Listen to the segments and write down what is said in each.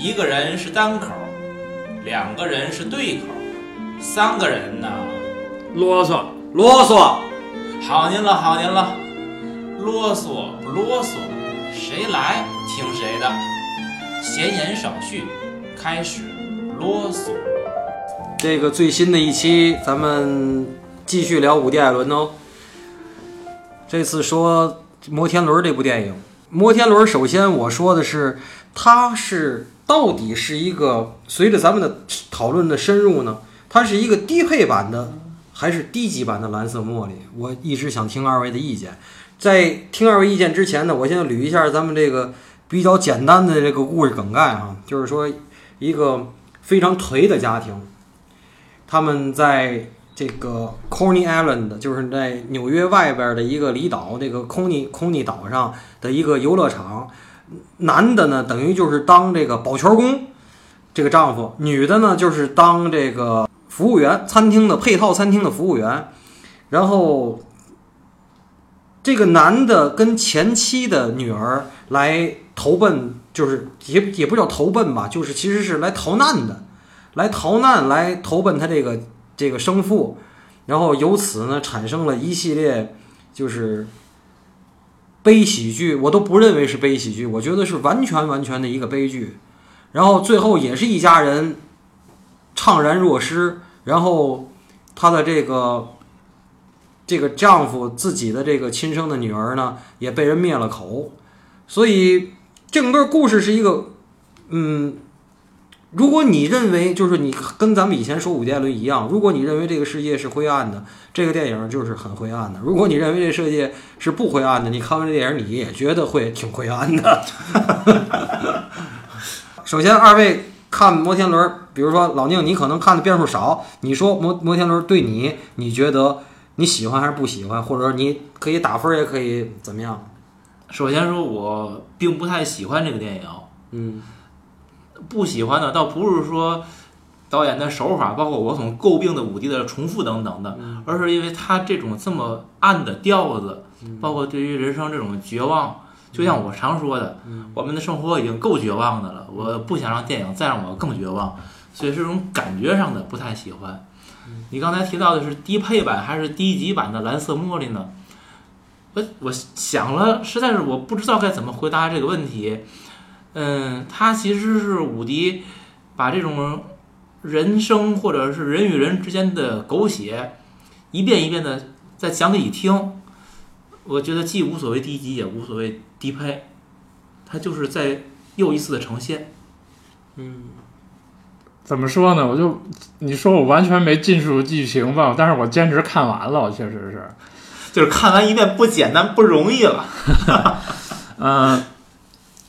一个人是单口，两个人是对口，三个人呢？啰嗦，啰嗦，好您了，好您了，啰嗦不啰嗦，谁来听谁的。闲言少叙，开始啰嗦。这个最新的一期，咱们继续聊伍迪·艾伦哦。这次说《摩天轮》这部电影，《摩天轮》首先我说的是，它是到底是一个随着咱们的讨论的深入呢，它是一个低配版的还是低级版的蓝色茉莉？我一直想听二位的意见。在听二位意见之前呢，我先捋一下咱们这个比较简单的这个故事梗概哈，就是说一个非常颓的家庭，他们在这个 Coney Island，就是在纽约外边的一个离岛，这个 Coney Coney 岛上的一个游乐场。男的呢，等于就是当这个保全工，这个丈夫；女的呢，就是当这个服务员，餐厅的配套餐厅的服务员。然后，这个男的跟前妻的女儿来投奔，就是也也不叫投奔吧，就是其实是来逃难的，来逃难来投奔他这个这个生父。然后由此呢，产生了一系列就是。悲喜剧，我都不认为是悲喜剧，我觉得是完全完全的一个悲剧。然后最后也是一家人怅然若失，然后她的这个这个丈夫自己的这个亲生的女儿呢，也被人灭了口。所以整个故事是一个，嗯。如果你认为就是你跟咱们以前说伍迪·艾伦一样，如果你认为这个世界是灰暗的，这个电影就是很灰暗的；如果你认为这世界是不灰暗的，你看完这电影你也觉得会挺灰暗的。首先，二位看摩天轮，比如说老宁，你可能看的遍数少，你说摩摩天轮对你，你觉得你喜欢还是不喜欢？或者说你可以打分，也可以怎么样？首先说，我并不太喜欢这个电影。嗯。不喜欢的倒不是说导演的手法，包括我所诟病的五帝的重复等等的，而是因为他这种这么暗的调子，包括对于人生这种绝望，就像我常说的，我们的生活已经够绝望的了，我不想让电影再让我更绝望，所以这种感觉上的不太喜欢。你刚才提到的是低配版还是低级版的蓝色茉莉呢？我我想了，实在是我不知道该怎么回答这个问题。嗯，他其实是伍迪把这种人生或者是人与人之间的狗血一遍一遍的再讲给你听。我觉得既无所谓低级，也无所谓低配，他就是在又一次的呈现。嗯，怎么说呢？我就你说我完全没进入剧情吧，但是我坚持看完了，我确实是，就是看完一遍不简单不容易了。嗯。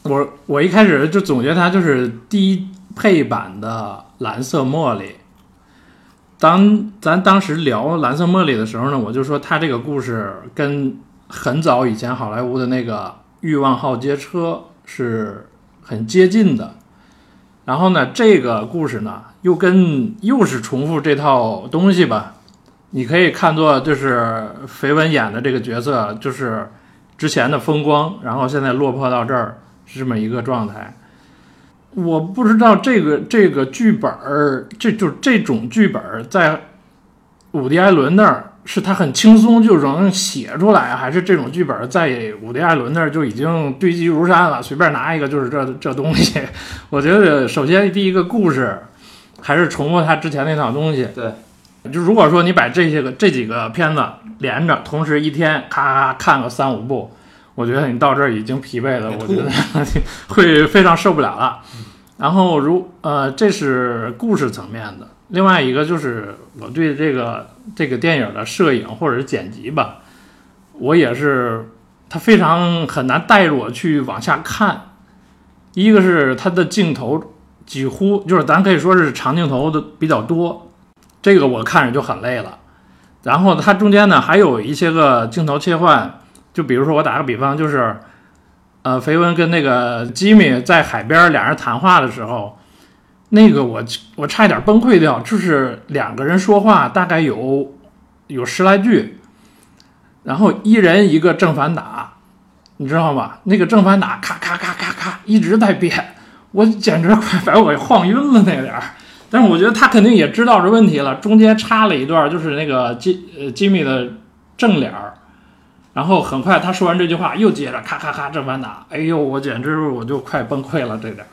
我我一开始就总结它就是低配版的蓝色茉莉。当咱当时聊蓝色茉莉的时候呢，我就说它这个故事跟很早以前好莱坞的那个《欲望号街车》是很接近的。然后呢，这个故事呢又跟又是重复这套东西吧。你可以看作就是绯闻演的这个角色，就是之前的风光，然后现在落魄到这儿。是这么一个状态，我不知道这个这个剧本儿，这就这种剧本儿在伍迪·艾伦那儿是他很轻松就能写出来，还是这种剧本在伍迪·艾伦那儿就已经堆积如山了，随便拿一个就是这这东西。我觉得首先第一个故事还是重复他之前那套东西。对，就如果说你把这些个这几个片子连着，同时一天咔咔看个三五部。我觉得你到这儿已经疲惫了，我觉得 会非常受不了了。然后如呃，这是故事层面的，另外一个就是我对这个这个电影的摄影或者是剪辑吧，我也是它非常很难带着我去往下看。一个是它的镜头几乎就是咱可以说是长镜头的比较多，这个我看着就很累了。然后它中间呢还有一些个镜头切换。就比如说，我打个比方，就是，呃，肥文跟那个吉米在海边俩人谈话的时候，那个我我差一点崩溃掉。就是两个人说话大概有有十来句，然后一人一个正反打，你知道吗？那个正反打咔咔咔咔咔一直在变，我简直快把我晃晕了那点儿。但是我觉得他肯定也知道这问题了，中间插了一段，就是那个吉呃吉米的正脸儿，然后很快他说完这句话，又接着咔咔咔正反打，哎呦，我简直我就快崩溃了这点。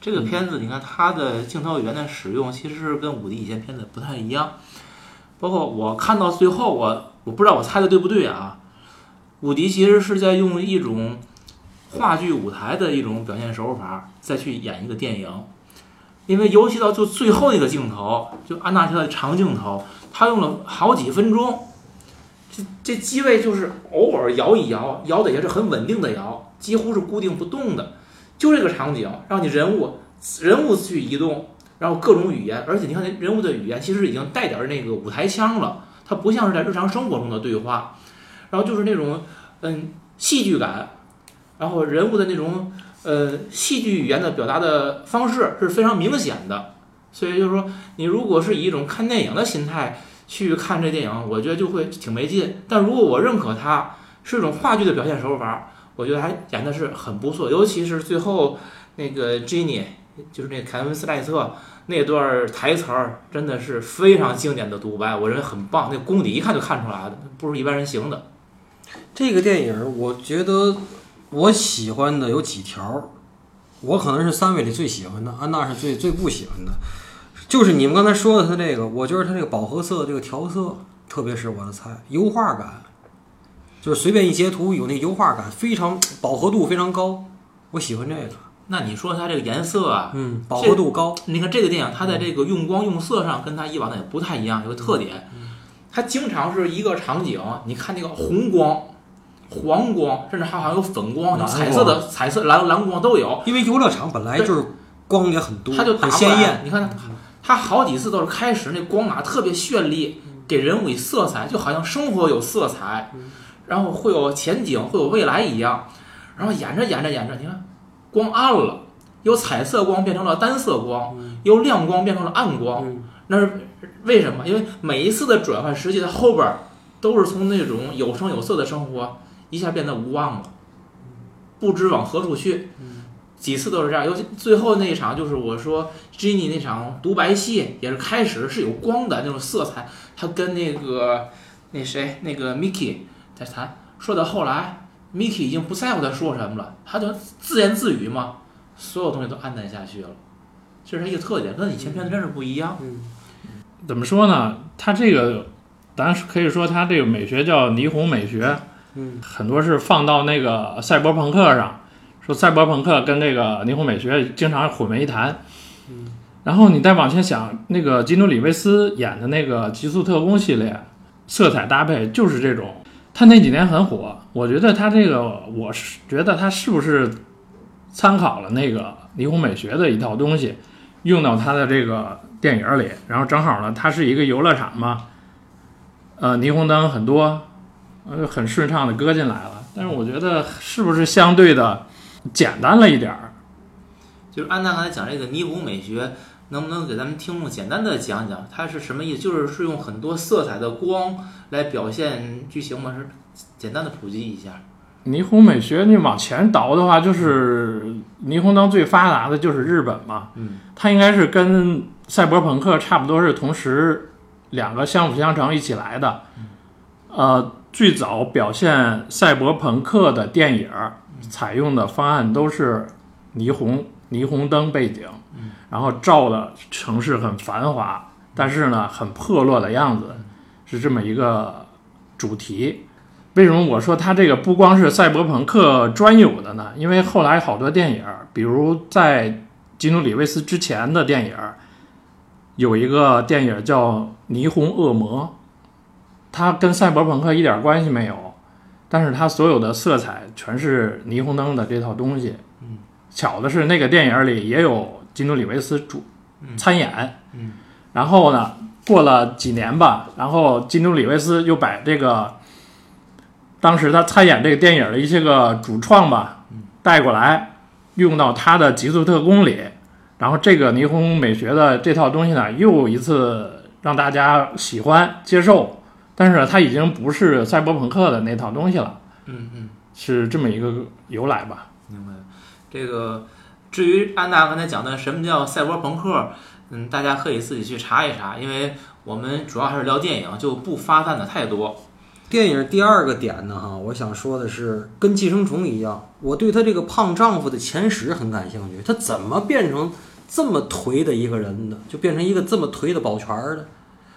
这个片子，你看它的镜头语言的使用，其实跟武迪以前片子不太一样。包括我看到最后，我我不知道我猜的对不对啊？武迪其实是在用一种话剧舞台的一种表现手法，再去演一个电影。因为尤其到就最后一个镜头，就安娜条的长镜头，他用了好几分钟。这这机位就是偶尔摇一摇，摇的也是很稳定的摇，几乎是固定不动的。就这个场景，让你人物人物去移动，然后各种语言，而且你看那人物的语言其实已经带点那个舞台腔了，它不像是在日常生活中的对话，然后就是那种嗯戏剧感，然后人物的那种呃戏剧语言的表达的方式是非常明显的，所以就是说你如果是以一种看电影的心态去看这电影，我觉得就会挺没劲。但如果我认可它是一种话剧的表现手法。我觉得还演的是很不错，尤其是最后那个 Jenny，就是那凯文斯莱特那段台词儿，真的是非常经典的独白，我认为很棒，那功底一看就看出来了，不是一般人行的。这个电影，我觉得我喜欢的有几条，我可能是三位里最喜欢的，安娜是最最不喜欢的，就是你们刚才说的它这个，我觉得它这个饱和色这个调色特别是我的菜，油画感。就是随便一截图，有那油画感，非常饱和度非常高，我喜欢这个。那你说它这个颜色啊，嗯，饱和度高。你看这个电影，它在这个用光用色上跟它以往的也不太一样，有个特点，它经常是一个场景，你看那个红光、黄光，甚至还好像有粉光、彩色的、彩色蓝蓝光都有。因为游乐场本来就是光也很多，它就很鲜艳。你看它，它好几次都是开始那光啊特别绚丽，给人物以色彩，就好像生活有色彩。然后会有前景，会有未来一样，然后演着演着演着，你看光暗了，由彩色光变成了单色光，由亮光变成了暗光，那是为什么？因为每一次的转换，实际在后边都是从那种有声有色的生活一下变得无望了，不知往何处去。几次都是这样，尤其最后那一场，就是我说 Jenny 那场独白戏，也是开始是有光的那种色彩，他跟那个那谁那个 Mickey。在谈，说到后来，Miki 已经不在乎他说什么了，他就自言自语嘛，所有东西都黯淡下去了，这是他一个特点，跟以前片子真是不一样。嗯怎么说呢？他这个，咱可以说他这个美学叫霓虹美学，嗯，很多是放到那个赛博朋克上，说赛博朋克跟这个霓虹美学经常混为一谈。嗯，然后你再往前想，那个基努里维斯演的那个极速特工系列，色彩搭配就是这种。他那几年很火，我觉得他这个，我是觉得他是不是参考了那个霓虹美学的一套东西，用到他的这个电影里，然后正好呢，它是一个游乐场嘛，呃，霓虹灯很多，呃，很顺畅的搁进来了。但是我觉得是不是相对的简单了一点儿？就是安娜刚才讲这个霓虹美学。能不能给咱们听众简单的讲讲它是什么意思？就是是用很多色彩的光来表现剧情吗？是简单的普及一下。霓虹美学，你往前倒的话，就是霓虹灯最发达的就是日本嘛。嗯。它应该是跟赛博朋克差不多是同时两个相辅相成一起来的。呃，最早表现赛博朋克的电影采用的方案都是霓虹霓虹灯背景。然后照的城市很繁华，但是呢很破落的样子，是这么一个主题。为什么我说它这个不光是赛博朋克专有的呢？因为后来好多电影，比如在基努里维斯之前的电影，有一个电影叫《霓虹恶魔》，它跟赛博朋克一点关系没有，但是它所有的色彩全是霓虹灯的这套东西。嗯，巧的是那个电影里也有。基努里维斯主参演，嗯，然后呢，过了几年吧，然后基努里维斯又把这个当时他参演这个电影的一些个主创吧带过来，用到他的《极速特工》里，然后这个霓虹美学的这套东西呢，又一次让大家喜欢接受，但是它已经不是赛博朋克的那套东西了，嗯嗯，是这么一个由来吧？明白，这个。至于安娜刚才讲的什么叫赛博朋克，嗯，大家可以自己去查一查，因为我们主要还是聊电影，就不发散的太多。电影第二个点呢，哈，我想说的是，跟《寄生虫》一样，我对她这个胖丈夫的前十很感兴趣。她怎么变成这么颓的一个人的？就变成一个这么颓的保全儿的，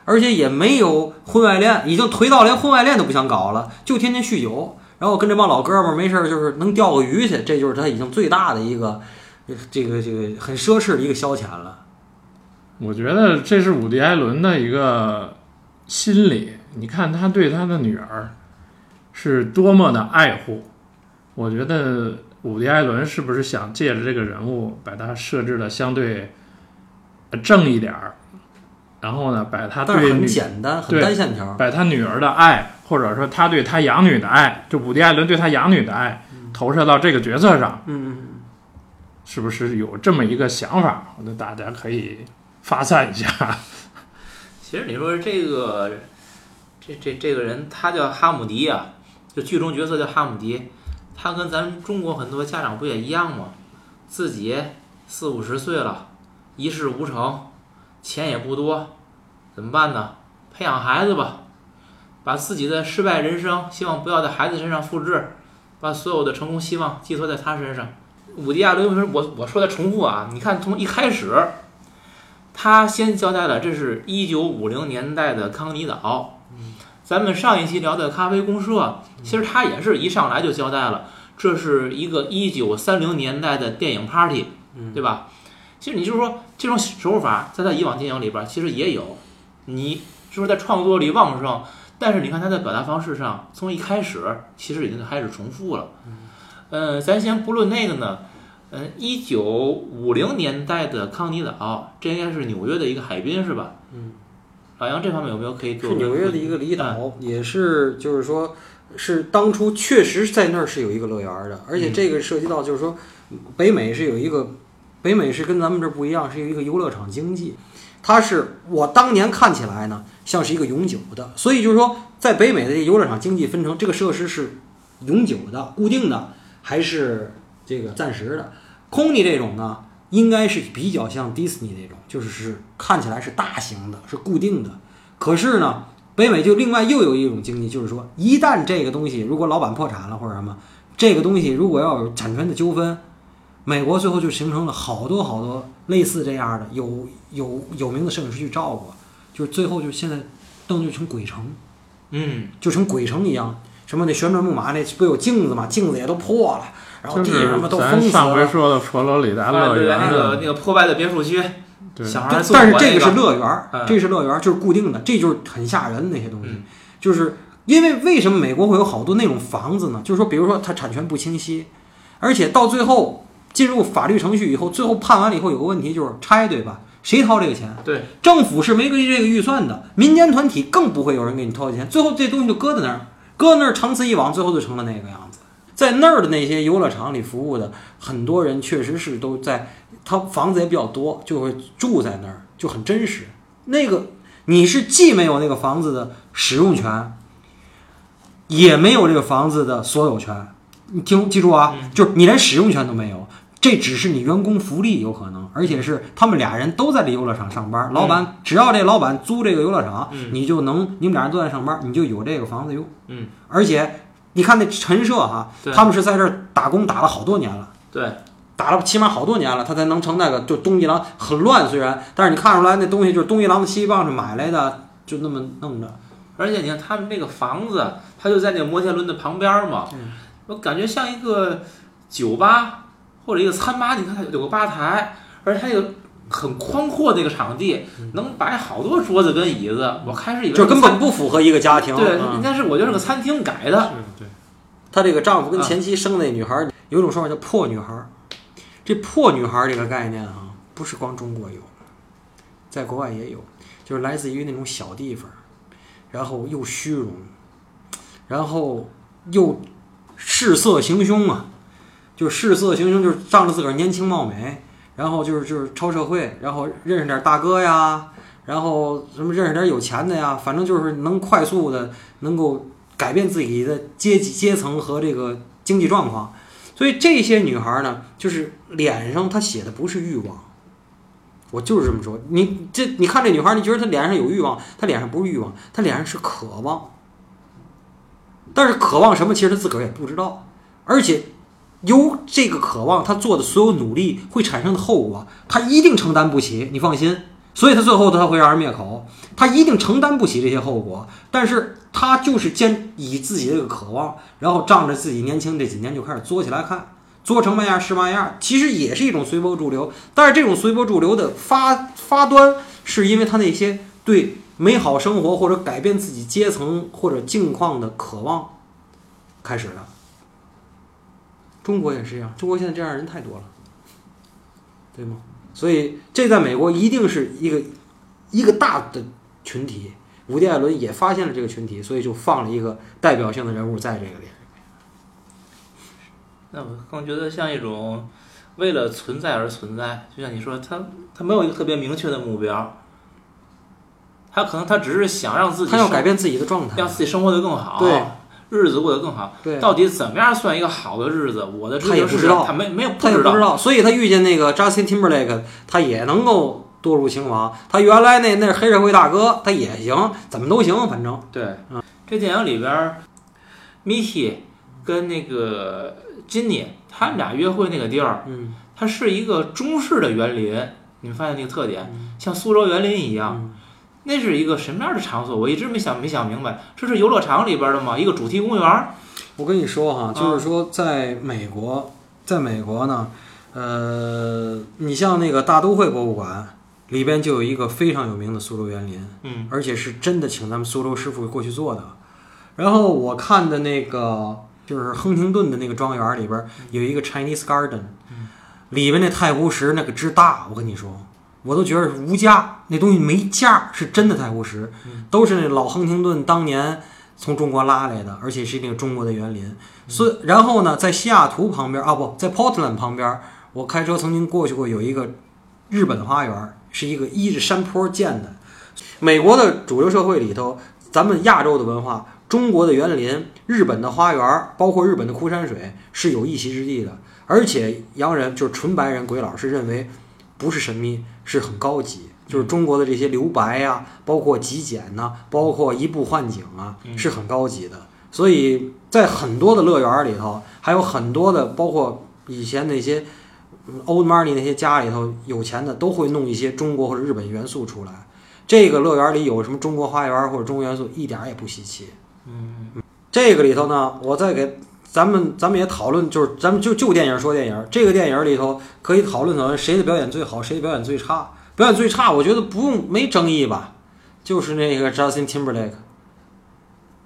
而且也没有婚外恋，已经颓到连婚外恋都不想搞了，就天天酗酒，然后跟这帮老哥们儿没事儿就是能钓个鱼去，这就是他已经最大的一个这个这个很奢侈的一个消遣了。我觉得这是伍迪·艾伦的一个心理。你看他对他的女儿是多么的爱护。我觉得伍迪·艾伦是不是想借着这个人物，把他设置的相对正一点儿，然后呢，把他但是很对女简单，很对单线条。把他女儿的爱，或者说他对他养女的爱，就伍迪·艾伦对他养女的爱，投射到这个角色上，嗯，是不是有这么一个想法？我觉得大家可以发散一下。其实你说这个，这这这个人他叫哈姆迪啊，就剧中角色叫哈姆迪，他跟咱中国很多家长不也一样吗？自己四五十岁了，一事无成，钱也不多，怎么办呢？培养孩子吧，把自己的失败人生希望不要在孩子身上复制，把所有的成功希望寄托在他身上。伍迪·亚伦，我我说的重复啊？你看从一开始。他先交代了，这是一九五零年代的康尼岛。咱们上一期聊的咖啡公社，其实他也是一上来就交代了，这是一个一九三零年代的电影 party，对吧？其实你就是说这种手法，在他以往电影里边其实也有，你就是在创作力旺盛，但是你看他在表达方式上，从一开始其实已经开始重复了。嗯，咱先不论那个呢。嗯，一九五零年代的康尼岛，这应该是纽约的一个海滨，是吧？嗯。老杨这方面有没有可以给我是纽约的一个离嗯岛，也是就是说，是当初确实在那儿是有一个乐园的，而且这个涉及到就是说，北美是有一个，北美是跟咱们这不一样，是一个游乐场经济，它是我当年看起来呢像是一个永久的，所以就是说，在北美的游乐场经济分成这个设施是永久的、固定的，还是这个暂时的。空尼这种呢，应该是比较像迪士尼那种，就是是看起来是大型的，是固定的。可是呢，北美就另外又有一种经济，就是说，一旦这个东西如果老板破产了或者什么，这个东西如果要有产权的纠纷，美国最后就形成了好多好多类似这样的有有有名的摄影师去照过，就是最后就现在灯就成鬼城，嗯，就成鬼城一样。什么那旋转木马那不有镜子吗？镜子也都破了，然后地上面都咱封死了上回。说的佛罗里达啊乐园对，那，个那个破败的别墅区，对小孩儿做但是这个是乐园这是乐园儿，就是固定的，这就是很吓人的那些东西。嗯就是因为为什么美国会有好多那种房子呢？就是说，比如说它产权不清晰，而且到最后进入法律程序以后，最后判完了以后有个问题就是拆，对吧？谁掏这个钱？对，政府是没给这个预算的，民间团体更不会有人给你掏钱，最后这东西就搁在那儿，搁那儿长此以往，最后就成了那个样子。在那儿的那些游乐场里服务的很多人，确实是都在，他房子也比较多，就会住在那儿，就很真实。那个你是既没有那个房子的使用权，也没有这个房子的所有权。你听记住啊，就是你连使用权都没有，这只是你员工福利有可能，而且是他们俩人都在这游乐场上班，老板只要这老板租这个游乐场，嗯你就能你们俩人都在上班，你就有这个房子用。嗯，而且你看那陈设哈，他们是在这儿打工打了好多年了。对，打了起码好多年了，他才能成那个就东一郎很乱，虽然，但是你看出来那东西就是东一郎的七棒是买来的，就那么弄着。而且你看他们那个房子，他就在那个摩天轮的旁边嘛，我感觉像一个酒吧或者一个餐吧。你看它有个吧台，而且它有个很宽阔的一个场地，能摆好多桌子跟椅子。我开始以为就根本不符合一个家庭。对，嗯应该是我觉得是个餐厅改的。对，她这个丈夫跟前妻生那女孩儿，有一种说法叫破女孩儿。这破女孩儿这个概念啊，不是光中国有，在国外也有，就是来自于那种小地方，然后又虚荣，然后又视色行凶啊，就是视色行凶，就是仗着自个儿年轻貌美，然后就是就是超社会，然后认识点大哥呀，然后什么认识点有钱的呀，反正就是能快速的能够改变自己的阶级阶层和这个经济状况。所以这些女孩呢，就是脸上她写的不是欲望，我就是这么说。你这你看这女孩，你觉得她脸上有欲望，她脸上不是欲望，她脸上是渴望。但是渴望什么，其实她自个儿也不知道，而且由这个渴望，他做的所有努力会产生的后果，他一定承担不起，你放心。所以他最后他会让人灭口，他一定承担不起这些后果。但是他就是坚以自己这个渴望，然后仗着自己年轻这几年就开始作起来看，作成嘛样是嘛样，其实也是一种随波逐流。但是这种随波逐流的发发端，是因为他那些对美好生活或者改变自己阶层或者境况的渴望开始的。中国也是一样，中国现在这样的人太多了，对吗？所以这在美国一定是一个一个大的群体。伍迪·艾伦也发现了这个群体，所以就放了一个代表性的人物在这个里。那我更觉得像一种为了存在而存在，就像你说，他他没有一个特别明确的目标，他可能他只是想让自己他要改变自己的状态，让自己生活的更好，对，日子过得更好。对，到底怎么样算一个好的日子？我的他也不知道他没没有他也不知道，所以他遇见那个 Justin Timberlake，他也能够堕入情网。他原来那那是黑社会大哥，他也行，怎么都行，反正对。嗯这电影里边，Mickey 跟那个 Jenny 他们俩约会那个地儿，嗯，它是一个中式的园林。你们发现那个特点，嗯像苏州园林一样。那是一个什么样的场所？我一直没想没想明白，这是游乐场里边的吗？一个主题公园？我跟你说哈，啊就是说，在美国，在美国呢，呃，你像那个大都会博物馆里边就有一个非常有名的苏州园林，嗯而且是真的请咱们苏州师傅过去做的。然后我看的那个就是亨廷顿的那个庄园里边有一个 Chinese Garden，里边那太湖石那个之大，我跟你说，我都觉得是无价，那东西没价，是真的太湖石，都是那老亨廷顿当年从中国拉来的，而且是那个中国的园林。所以，然后呢，在西雅图旁边啊，不在 Portland 旁边，我开车曾经过去过，有一个日本花园，是一个依着山坡建的。美国的主流社会里头，咱们亚洲的文化，中国的园林、日本的花园，包括日本的枯山水是有一席之地的。而且洋人就是纯白人鬼佬是认为不是神秘，是很高级。就是中国的这些留白呀、包括极简呐、包括一步换景啊，是很高级的。所以在很多的乐园里头，还有很多的，包括以前那些嗯 old money 那些家里头有钱的，都会弄一些中国或者日本元素出来。这个乐园里有什么中国花园或者中国元素，一点儿也不稀奇。嗯，这个里头呢，我再给咱们咱们也讨论，就是咱们就就电影说电影，这个电影里头可以讨论讨论谁的表演最好，谁的表演最差。表演最差，我觉得不用没争议吧，就是那个 Justin Timberlake。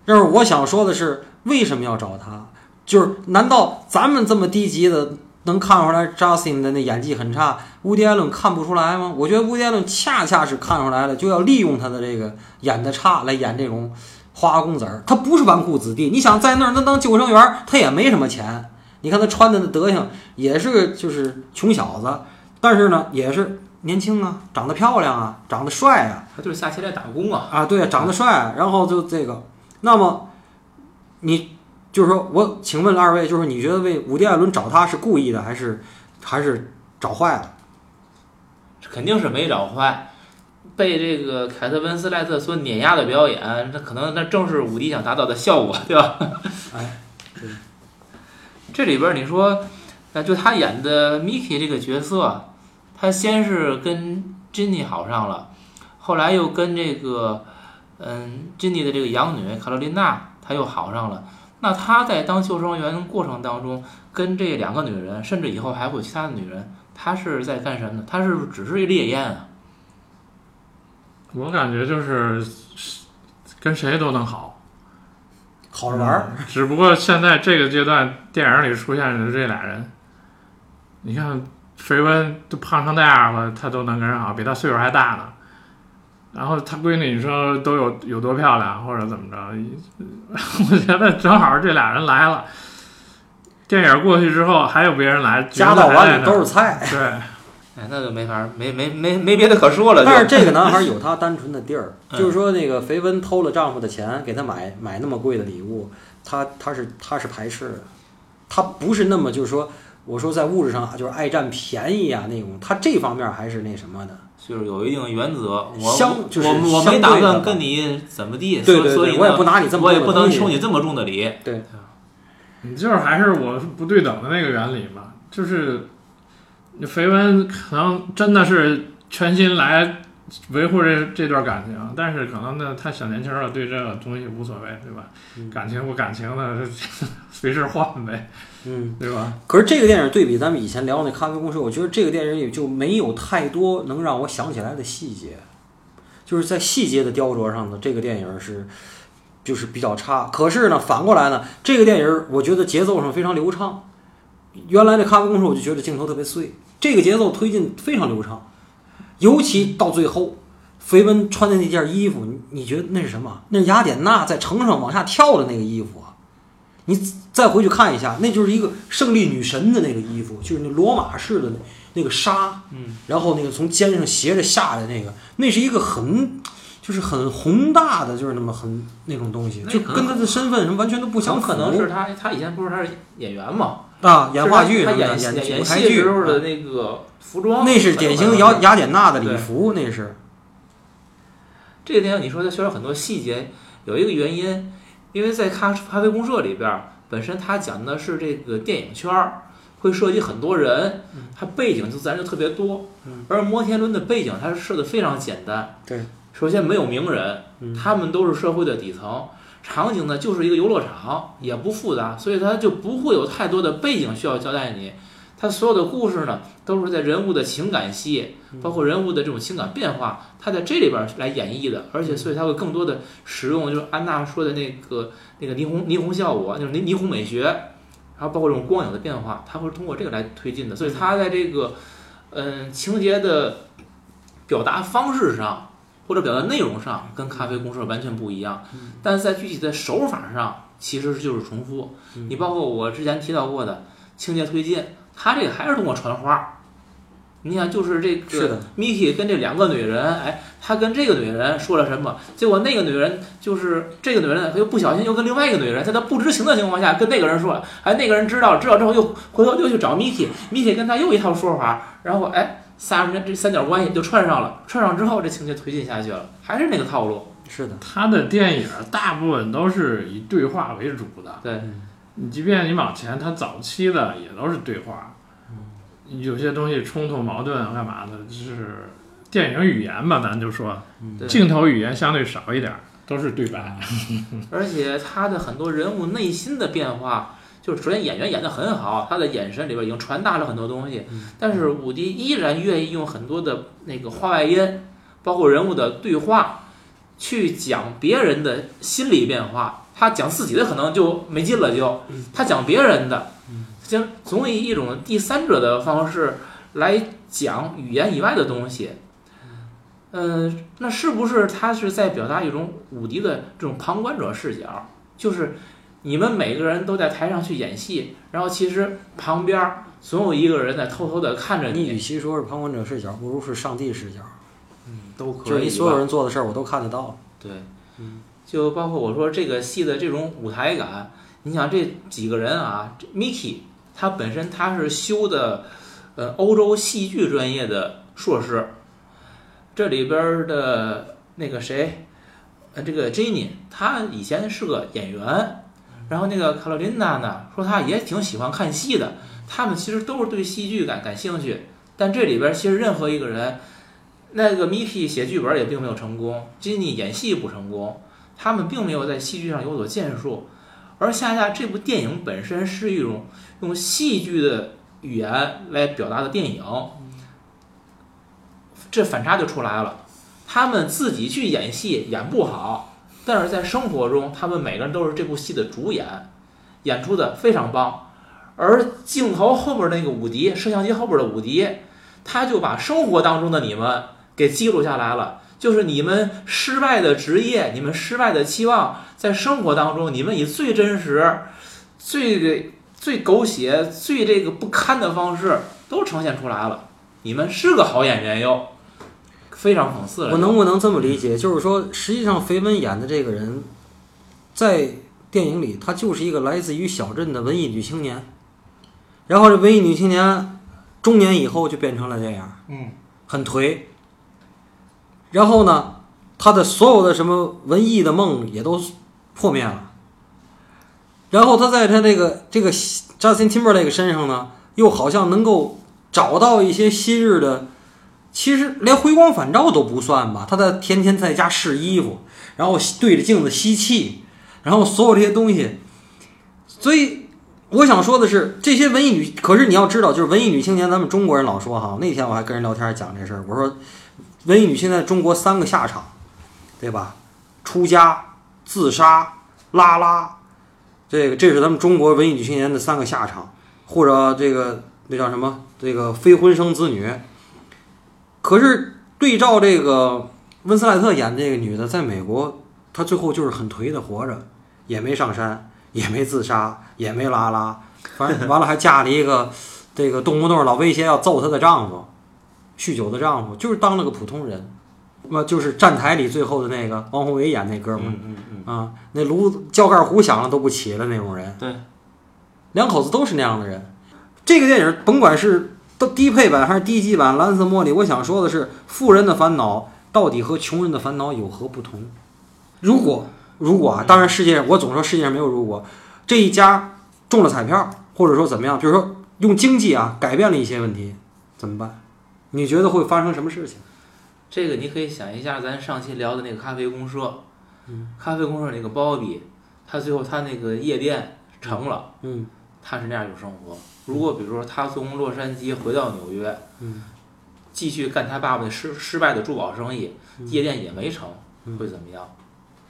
但是我想说的是，为什么要找他？就是难道咱们这么低级的能看出来 Justin 的那演技很差，乌迪艾伦看不出来吗？我觉得乌迪艾伦恰恰是看出来了，就要利用他的这个演的差来演这种花花公子儿。他不是纨绔子弟，你想在那儿能当救生员，他也没什么钱。你看他穿的那德行，也是个就是穷小子，但是呢，也是年轻啊，长得漂亮啊，长得帅啊，他就是下棋来打工啊。啊，对，长得帅，然后就这个，那么你就是说我请问二位，就是你觉得为伍迪·艾伦找他是故意的，还是还是找坏了？肯定是没找坏，被这个凯特温斯莱特所碾压的表演，那可能那正是伍迪想达到的效果，对吧？哎，对这里边你说，那，就他演的 Mickey 这个角色，他先是跟 Jenny 好上了，后来又跟这个，嗯，Jenny 的这个养女卡罗琳娜，他又好上了。那他在当救生员过程当中，跟这两个女人，甚至以后还会有其他的女人，他是在干什么呢？他是不是只是一烈焰啊？我感觉就是跟谁都能好，好着玩儿，只不过现在这个阶段电影里出现的这俩人，你看绯闻都胖成那样了，他都能跟人好，比他岁数还大呢。然后他闺女你说都有有多漂亮，或者怎么着？我觉得正好这俩人来了，电影过去之后还有别人来，夹到碗里都是菜。对。哎，那就没法儿，没没没没别的可说了。但是这个 男孩有他单纯的地儿，嗯 就是说那个肥温偷了丈夫的钱，给他买买那么贵的礼物，他他是他是排斥的。他不是那么就是说，我说在物质上啊就是爱占便宜啊那种，他这方面还是那什么的。就是有一定原则，我相就是我我没打算跟你怎么地，对对对，所所以呢我也不拿你这么我也不能收你这么重的礼。对，你就是还是我不对等的那个原理嘛，就是绯闻可能真的是全心来维护这这段感情，但是可能呢他小年轻了，对这个东西无所谓，对吧？感情不感情的，随时换呗，嗯。对吧？可是这个电影对比咱们以前聊那《咖啡公社》，我觉得这个电影里就没有太多能让我想起来的细节，就是在细节的雕琢上呢，这个电影是就是比较差。可是呢，反过来呢，这个电影我觉得节奏上非常流畅。原来的《咖啡公社》我就觉得镜头特别碎，这个节奏推进非常流畅，尤其到最后。绯闻穿的那件衣服，你你觉得那是什么？那是雅典娜在城上往下跳的那个衣服啊！你再回去看一下，那就是一个胜利女神的那个衣服，就是那罗马式的那那个纱，嗯，然后那个从肩上斜着下来那个，那是一个很就是很宏大的，就是那么很那种东西，就跟他的身份什么完全都不相符。有可能是他他以前不是他是演员嘛，啊，演话剧演演舞台剧戏时候的那个服装，那是典型雅雅典娜的礼服，那是。这个电影你说它缺少很多细节，有一个原因，因为在咖咖啡公社里边，本身它讲的是这个电影圈儿，会涉及很多人，它背景就自然就特别多。而摩天轮的背景它是设的非常简单，对，首先没有名人，他们都是社会的底层。场景呢就是一个游乐场，也不复杂，所以它就不会有太多的背景需要交代你。它所有的故事呢，都是在人物的情感戏，包括人物的这种情感变化，它在这里边儿来演绎的，而且所以它会更多的使用就是安娜说的那个那个霓虹霓虹效果，就是霓霓虹美学，然后包括这种光影的变化，它会通过这个来推进的，所以它在这个嗯情节的表达方式上或者表达内容上跟咖啡公社完全不一样，但是在具体的手法上其实就是重复。你包括我之前提到过的情节推进。他这个还是通过传话，你想就是这个 Miki 跟这两个女人，哎，他跟这个女人说了什么？结果那个女人就是这个女人，她又不小心又跟另外一个女人，在她不知情的情况下跟那个人说了，哎，那个人知道，知道之后又回头又去找 Miki，Miki 跟他又一套说法，然后哎，仨人这三角关系就串上了，串上之后这情节推进下去了，还是那个套路。是的，他的电影大部分都是以对话为主的，对，你即便你往前，他早期的也都是对话，有些东西冲突矛盾干嘛的，就是电影语言吧，咱就说。对。镜头语言相对少一点儿，都是对白。而且他的很多人物内心的变化，就是首先演员演得很好，他的眼神里边已经传达了很多东西，但是伍迪依然愿意用很多的那个话外音，包括人物的对话，去讲别人的心理变化。他讲自己的可能就没劲了就，他讲别人的，将总以一种第三者的方式来讲语言以外的东西。嗯，那是不是他是在表达一种伍迪的这种旁观者视角？就是你们每个人都在台上去演戏，然后其实旁边儿总有一个人在偷偷的看着你。与，其说是旁观者视角，不如是上帝视角，嗯都可以。就是你所有人做的事儿我都看得到。对，嗯。就包括我说这个戏的这种舞台感，你想这几个人啊，Miki 他本身他是修的呃欧洲戏剧专业的硕士，这里边儿的那个谁，呃这个 Jenny 他以前是个演员，然后那个卡洛琳娜呢说她也挺喜欢看戏的，他们其实都是对戏剧感感兴趣，但这里边其实任何一个人。那个 Miki 写剧本也并没有成功，Jenny 演戏不成功，他们并没有在戏剧上有所建树。而恰恰这部电影本身是一种用戏剧的语言来表达的电影，这反差就出来了。他们自己去演戏演不好，但是在生活中，他们每个人都是这部戏的主演，演出的非常棒。而镜头后边那个伍迪，摄像机后边的伍迪，他就把生活当中的你们给记录下来了。就是你们失败的职业，你们失败的期望，在生活当中，你们以最真实、最最狗血、最这个不堪的方式都呈现出来了。你们是个好演员哟，非常讽刺了。我能不能这么理解？就是说，实际上肥文演的这个人，在电影里，他就是一个来自于小镇的文艺女青年。然后这文艺女青年中年以后就变成了这样，嗯，很颓。然后呢，她的所有的什么文艺的梦也都破灭了。然后她在她这个这个 Justin Timberlake 身上呢，又好像能够找到一些昔日的，其实连回光返照都不算吧。她在天天在家试衣服，然后对着镜子吸气，然后所有这些东西，所以我想说的是，这些文艺女，可是你要知道，就是文艺女青年，咱们中国人老说哈。那天我还跟人聊天讲这事儿，我说，文艺女青年在中国三个下场，对吧？出家、自杀、拉拉，这个这是咱们中国文艺女青年的三个下场，或者这个那叫什么？这个非婚生子女。可是对照这个温斯莱特演这个女的，在美国，她最后就是很颓的活着，也没上山，也没自杀，也没拉拉，反正完了还嫁了一个这个动不动老威胁要揍她的丈夫，酗酒的丈夫，就是当了个普通人。那么就是站台里最后的那个王宏伟演那哥们儿、嗯嗯嗯，啊，那炉窖盖壶响了都不起了那种人，对，两口子都是那样的人。这个电影甭管是低低配版还是低级版《蓝色茉莉》，我想说的是，富人的烦恼到底和穷人的烦恼有何不同？如果如果啊，当然世界上我总说世界上没有如果，这一家中了彩票，或者说怎么样，比如说用经济啊改变了一些问题，怎么办？你觉得会发生什么事情？这个你可以想一下，咱上期聊的那个咖啡公社，嗯，咖啡公社那个鲍比，他最后他那个夜店成了，嗯他是那样一种生活。如果比如说他从洛杉矶回到纽约，嗯，继续干他爸爸的失失败的珠宝生意，夜店也没成，嗯会怎么样？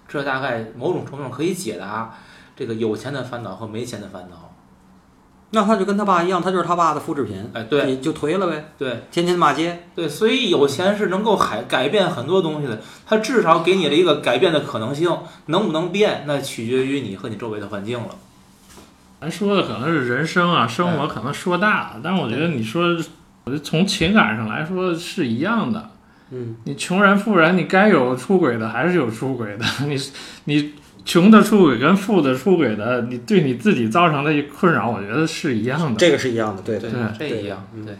这大概某种程度上可以解答这个有钱的烦恼和没钱的烦恼。那他就跟他爸一样，他就是他爸的复制品，哎，对就就颓了呗，对天天骂街。对，所以有钱是能够改改变很多东西的，他至少给你了一个改变的可能性，能不能变，那取决于你和你周围的环境了。咱说的可能是人生啊，生活可能说大了，但是我觉得你说，我觉得从情感上来说是一样的。嗯，你穷人富人，你该有出轨的还是有出轨的。你你穷的出轨跟富的出轨的，你对你自己造成的困扰，我觉得是一样的。这个是一样的，对对对，这一样，嗯对。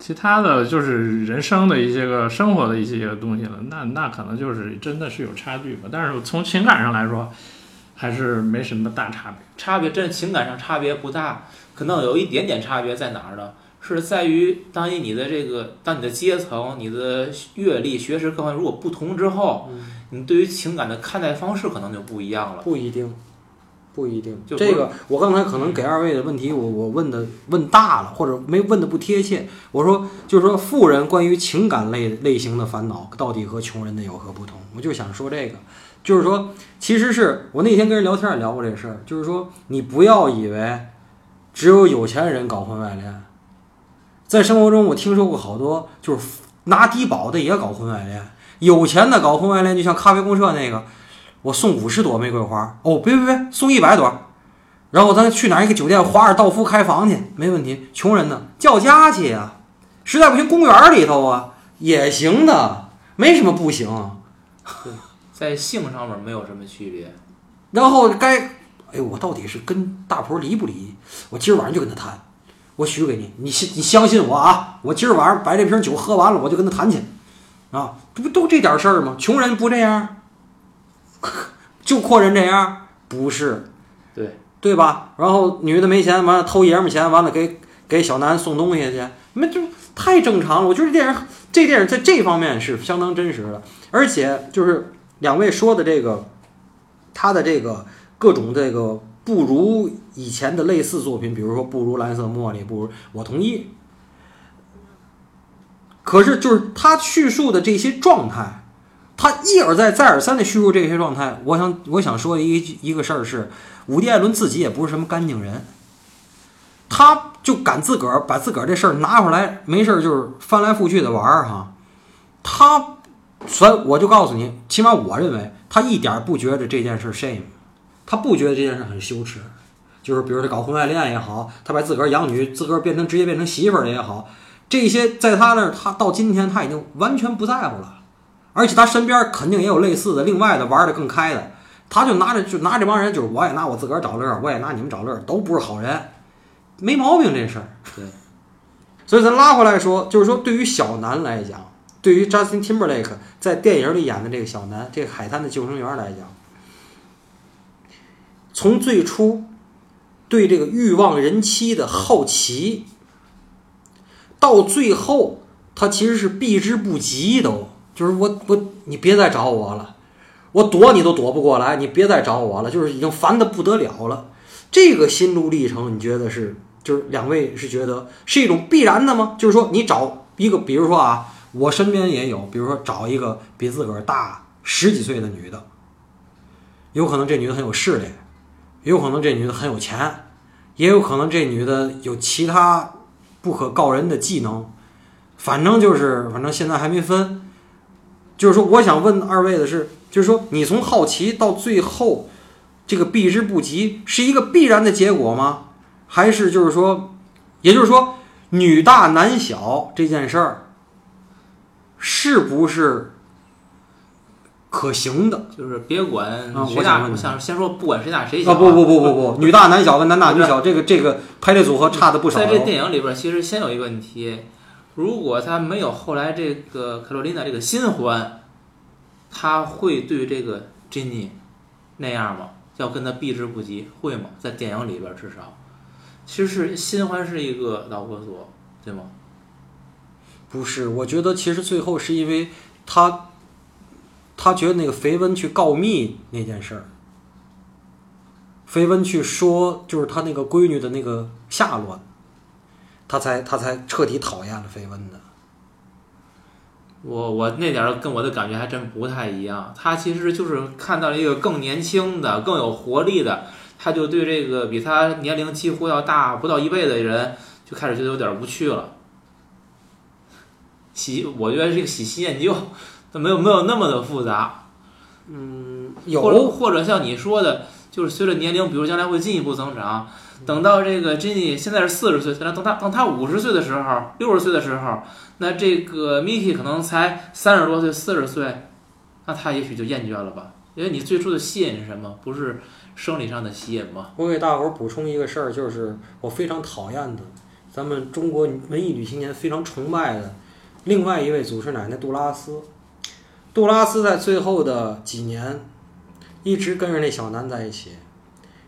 其他的就是人生的一些个生活的一些个东西了，那那可能就是真的是有差距吧。但是从情感上来说，还是没什么大差别。差别真情感上差别不大，可能有一点点差别在哪儿呢？是在于当你你的这个，当你的阶层、你的阅历、学识各方面如果不同之后，你对于情感的看待方式可能就不一样了。不一定，不一定。就这个我刚才可能给二位的问题，我我问的问大了，或者没问的不贴切。我说就是说，富人关于情感类类型的烦恼，到底和穷人的有何不同？我就想说这个，就是说，其实是我那天跟人聊天也聊过这事儿，就是说，你不要以为只有有钱人搞婚外恋，在生活中我听说过好多就是拿低保的也搞婚外恋，有钱的搞婚外恋，就像咖啡公社那个。我送五十朵玫瑰花，哦，别别别，送一百朵，然后咱去哪一个酒店，华尔道夫开房去，没问题。穷人呢，叫家去呀、实在不行，公园里头啊也行的，没什么不行。在性上面没有什么区别。然后该，哎呦，我到底是跟大婆离不离？我今儿晚上就跟他谈，我许给你，你信你相信我啊！我今儿晚上把这瓶酒喝完了，我就跟他谈去，啊，这不都这点事儿吗？穷人不这样，就阔人这样，不是，对对吧？然后女的没钱，完了偷爷们钱，完了给给小男送东西去，那就太正常了。我觉得这电影这电影在这方面是相当真实的，而且就是两位说的这个，他的这个各种这个不如以前的类似作品，比如说不如蓝色茉莉，不如我同意。可是就是他叙述的这些状态，他一而再再而三的叙述这些状态，我想我想说的一一个事儿是，伍迪·艾伦自己也不是什么干净人，他就敢自个儿把自个儿这事儿拿回来，没事儿就是翻来覆去的玩儿哈。他，所以我就告诉你，起码我认为他一点儿不觉得这件事 shame，他不觉得这件事很羞耻，就是比如他搞婚外恋也好，他把自个儿养女自个儿变成直接变成媳妇儿也好，这些在他那儿，他到今天他已经完全不在乎了。而且他身边肯定也有类似的，另外的玩的更开的，他就拿着就拿这帮人，就是我也拿我自个儿找乐儿，我也拿你们找乐儿，都不是好人。没毛病这事儿。对，所以咱拉回来说，就是说对于小南来讲，对于 Justin Timberlake 在电影里演的这个小南，这个海滩的救生员来讲，从最初对这个欲望人妻的好奇，到最后他其实是避之不及都，就是我我你别再找我了，我躲你都躲不过来，你别再找我了，就是已经烦的不得了了。这个心路历程，你觉得是就是两位是觉得是一种必然的吗？就是说你找一个，比如说啊，我身边也有，比如说找一个比自个儿大十几岁的女的，有可能这女的很有势力，有可能这女的很有钱，也有可能这女的有其他不可告人的技能，反正就是反正现在还没分。就是说，我想问二位的是，就是说你从好奇到最后。这个避之不及是一个必然的结果吗？还是就是说，也就是说，女大男小这件事儿，是不是可行的？就是别管啊谁大，我想问你我想先说不管谁大谁小、啊，不不不不不，女大男小跟男大女小，这个这个排列组合差的不少在这哦。电影里边，其实先有一个问题：如果他没有后来这个克罗琳娜这个新欢，他会对这个珍妮那样吗？要跟他避之不及，会吗？在电影里边至少，其实是新欢是一个导火索，对吗？不是，我觉得其实最后是因为他，他觉得那个绯闻去告密那件事儿，绯闻去说就是他那个闺女的那个下落，他才他才彻底讨厌了绯闻的。我我那点儿跟我的感觉还真不太一样，他其实就是看到了一个更年轻的、更有活力的，他就对这个比他年龄几乎要大不到一倍的人，就开始觉得有点无趣了。喜，我觉得这个喜新厌旧，它没有没有那么的复杂，嗯有或者像你说的，就是随着年龄，比如将来会进一步增长，等到这个 Jenny 现在是四十岁，等他等他五十岁的时候，六十岁的时候，那这个 Miki 可能才三十多岁、四十岁，那他也许就厌倦了吧？因为你最初的吸引是什么？不是生理上的吸引吗？我给大伙儿补充一个事儿，就是我非常讨厌的，咱们中国文艺女青年非常崇拜的另外一位祖师奶奶杜拉斯。杜拉斯在最后的几年一直跟着那小南在一起，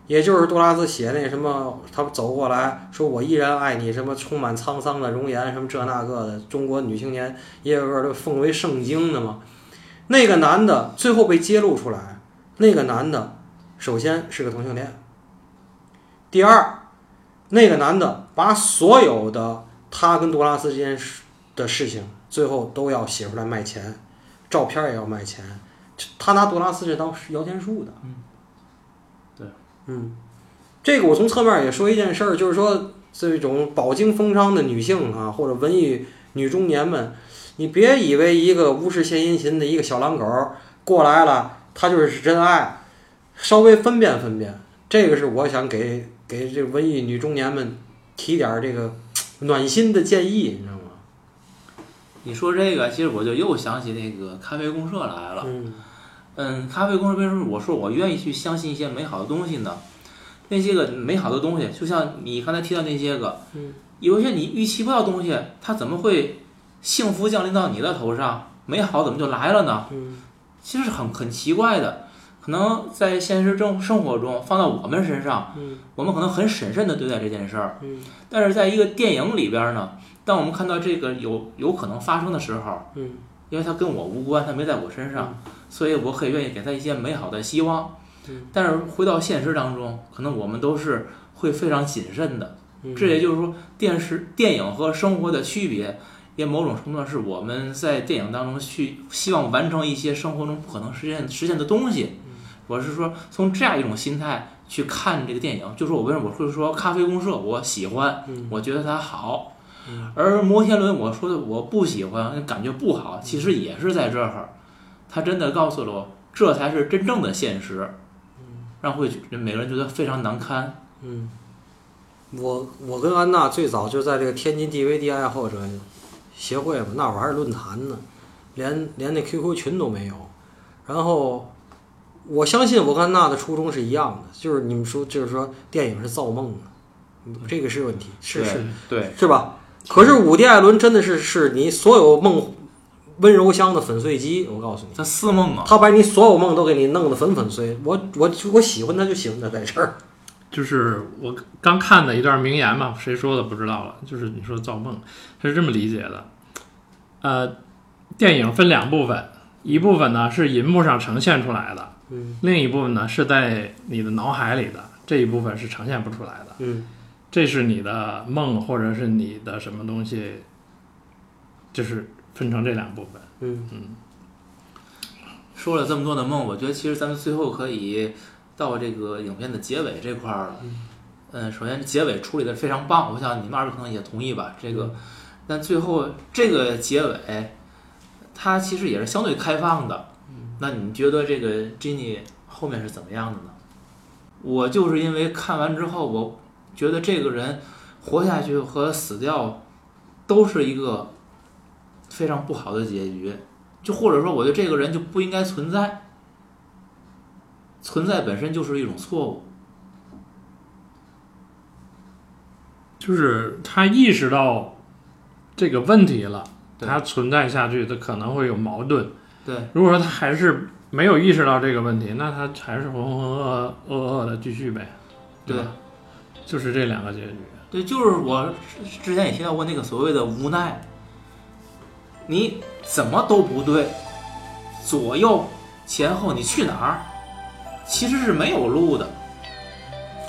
也就是杜拉斯写那什么，他走过来说我依然爱你，什么充满沧桑的容颜，什么这那个的，中国女青年一个个都奉为圣经的嘛。那个男的最后被揭露出来，那个男的首先是个同性恋。第二，那个男的把所有的他跟杜拉斯之间的事情，最后都要写出来卖钱，照片也要卖钱。他拿杜拉斯是当摇钱树的。嗯，对，嗯，这个我从侧面也说一件事儿，就是说这种饱经风霜的女性啊，或者文艺女中年们，你别以为一个无事献殷勤的一个小狼狗过来了，他就是真爱，稍微分辨分辨。这个是我想给给这文艺女中年们提点儿这个暖心的建议，你知道吗？你说这个，其实我就又想起那个咖啡公社来了。嗯嗯，咖啡公社为什么我说我愿意去相信一些美好的东西呢？那些个美好的东西，就像你刚才提到那些个，嗯，有一些你预期不到的东西，它怎么会幸福降临到你的头上？美好怎么就来了呢？嗯其实是很很奇怪的。可能在现实中生活中放到我们身上，嗯我们可能很审慎的对待这件事儿，嗯但是在一个电影里边呢，当我们看到这个有有可能发生的时候，嗯因为它跟我无关，它没在我身上，所以我可以愿意给他一些美好的希望。嗯但是回到现实当中，可能我们都是会非常谨慎的。嗯，这也就是说，电视、电影和生活的区别，也某种程度上是我们在电影当中去希望完成一些生活中不可能实现实现的东西。我是说，从这样一种心态去看这个电影，就是我为什么我会说《咖啡公社》我喜欢，嗯我觉得它好。嗯而摩天轮，我说的我不喜欢，感觉不好，其实也是在这儿，他真的告诉了我，这才是真正的现实，让会觉每个人觉得非常难堪。嗯，我我跟安娜最早就在这个天津 DVD 爱好者协会嘛，那会儿还是论坛呢，连连那 QQ 群都没有。然后我相信我跟安娜的初衷是一样的，就是你们说，就是说电影是造梦的，这个是问题，是是对，是吧？可是伍迪·艾伦真的是是你所有梦温柔乡的粉碎机，我告诉你，他似梦啊，他把你所有梦都给你弄得粉粉碎。我我我喜欢他就喜欢他在这儿，就是我刚看的一段名言嘛，谁说的不知道了。就是你说造梦他是这么理解的，呃，电影分两部分，一部分呢是银幕上呈现出来的，嗯另一部分呢是在你的脑海里的，这一部分是呈现不出来的。嗯这是你的梦，或者是你的什么东西，就是分成这两部分。嗯嗯说了这么多的梦，我觉得其实咱们最后可以到这个影片的结尾这块儿了。嗯，首先结尾处理的非常棒，我想你们二位可能也同意吧。这个，但最后这个结尾，它其实也是相对开放的。那你觉得这个 Jenny 后面是怎么样的呢？我就是因为看完之后，我觉得这个人活下去和死掉都是一个非常不好的结局。就或者说，我觉得这个人就不应该存在，存在本身就是一种错误。就是他意识到这个问题了，他存在下去，他可能会有矛盾。对如果说他还是没有意识到这个问题，那他还是浑浑噩噩噩的继续呗，对吧？就是这两个结局。对，就是我之前也提到过那个所谓的无奈，你怎么都不对，左右前后你去哪儿，其实是没有路的。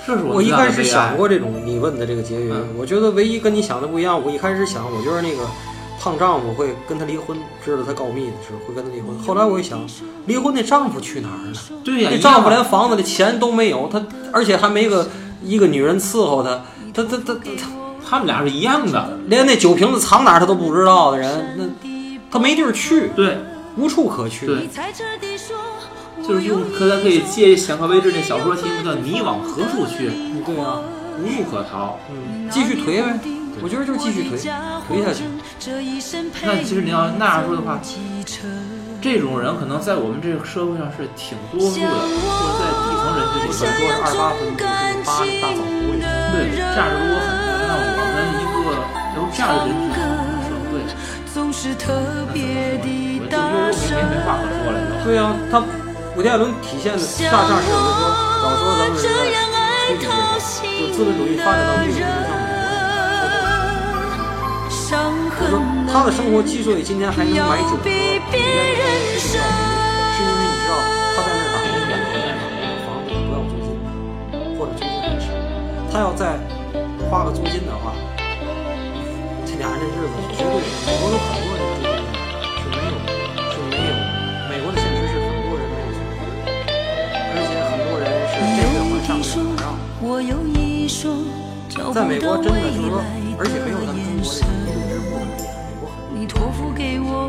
这是我一开始。想过这种你问的这个结局，嗯我觉得唯一跟你想的不一样。我一开始想，我觉得那个胖丈夫会跟她离婚，知道她告密的时候会跟她离婚。后来我一想，离婚那丈夫去哪儿了？对呀、那丈夫连房子的钱都没有，他而且还没个一个女人伺候他，他他他他他们俩是一样的。连那酒瓶子藏哪儿他都不知道的人，那他没地儿去，对，无处可去。对就是用可咱可以借想象为之那小说题目叫“你往何处去，对啊，无处可逃嗯，继续颓呗，我觉得就是继续颓，颓下去。那其实你要那样说的话，这种人可能在我们这个社会上是挺多数的，或者在底层人群里我边说是二八分布是八大枣湖里，对，这样如果很多，那我们一个由这样的人群组成的社会，总是特那怎么说呢？我就的大又又声没。话可说了，就。对啊，他伍迪·艾伦体现的大仗是有的说，老说咱们是在处理这个，就是资本主义发展到这个地步上伤我说他的生活之所以今天还能买酒喝，比别人是他要再花个租金的话，这俩人的日子绝对，美国有很多人住是没有是没有，美国的现实是很多人没有存款，而且很多人是这个还上个月还让。我有一双找不在美国真的就是说，而且没有咱们中国这种移动支付那么厉害，美国很你托付给我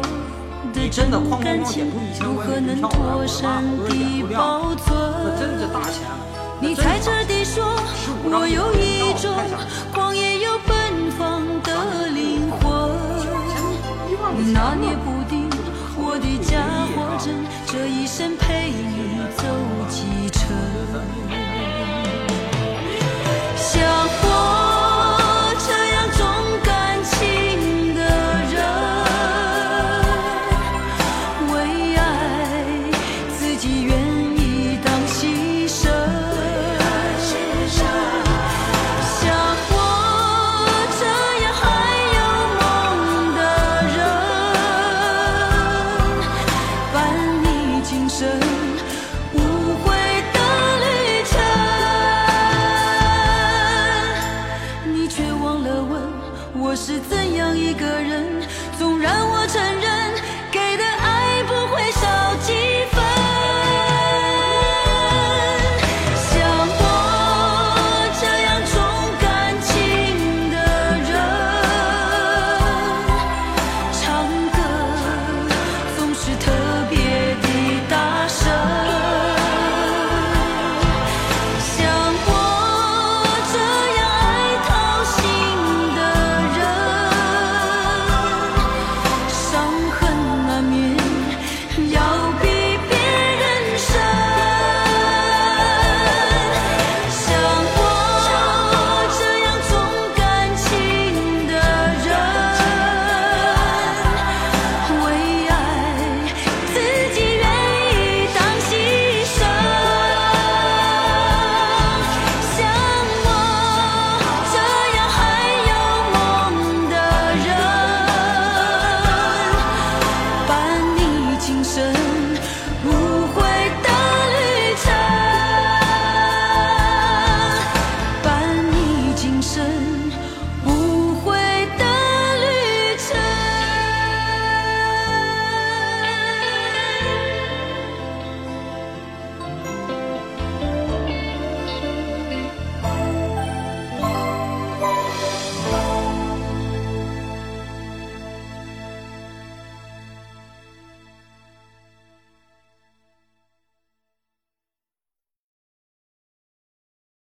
的你真的哐哐哐点出一千块钱何能票来，我妥的妈，善好多人眼都亮，那真是大钱。你猜测地说，我有一种狂野又奔放的灵魂。拿捏不定我的家伙真，这一生陪你走几程。像我